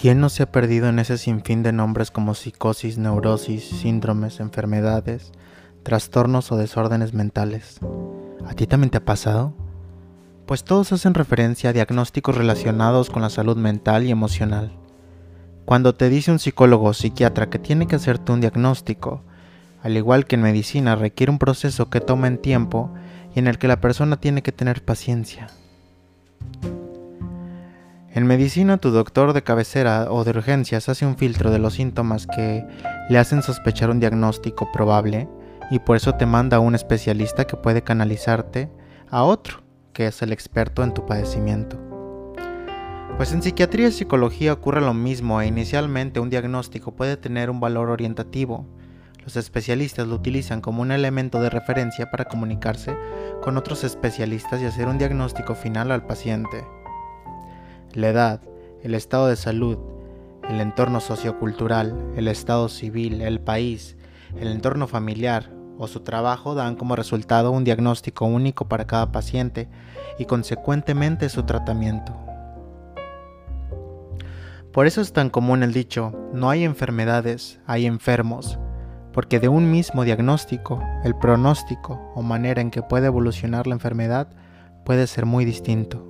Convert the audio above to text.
¿Quién no se ha perdido en ese sinfín de nombres como psicosis, neurosis, síndromes, enfermedades, trastornos o desórdenes mentales? ¿A ti también te ha pasado? Pues todos hacen referencia a diagnósticos relacionados con la salud mental y emocional. Cuando te dice un psicólogo o psiquiatra que tiene que hacerte un diagnóstico, al igual que en medicina requiere un proceso que toma en tiempo y en el que la persona tiene que tener paciencia. En medicina, tu doctor de cabecera o de urgencias hace un filtro de los síntomas que le hacen sospechar un diagnóstico probable y por eso te manda a un especialista que puede canalizarte a otro, que es el experto en tu padecimiento. Pues en psiquiatría y psicología ocurre lo mismo e inicialmente un diagnóstico puede tener un valor orientativo. Los especialistas lo utilizan como un elemento de referencia para comunicarse con otros especialistas y hacer un diagnóstico final al paciente la edad, el estado de salud, el entorno sociocultural, el estado civil, el país, el entorno familiar o su trabajo dan como resultado un diagnóstico único para cada paciente y consecuentemente su tratamiento. Por eso es tan común el dicho, no hay enfermedades, hay enfermos, porque de un mismo diagnóstico, el pronóstico o manera en que puede evolucionar la enfermedad puede ser muy distinto.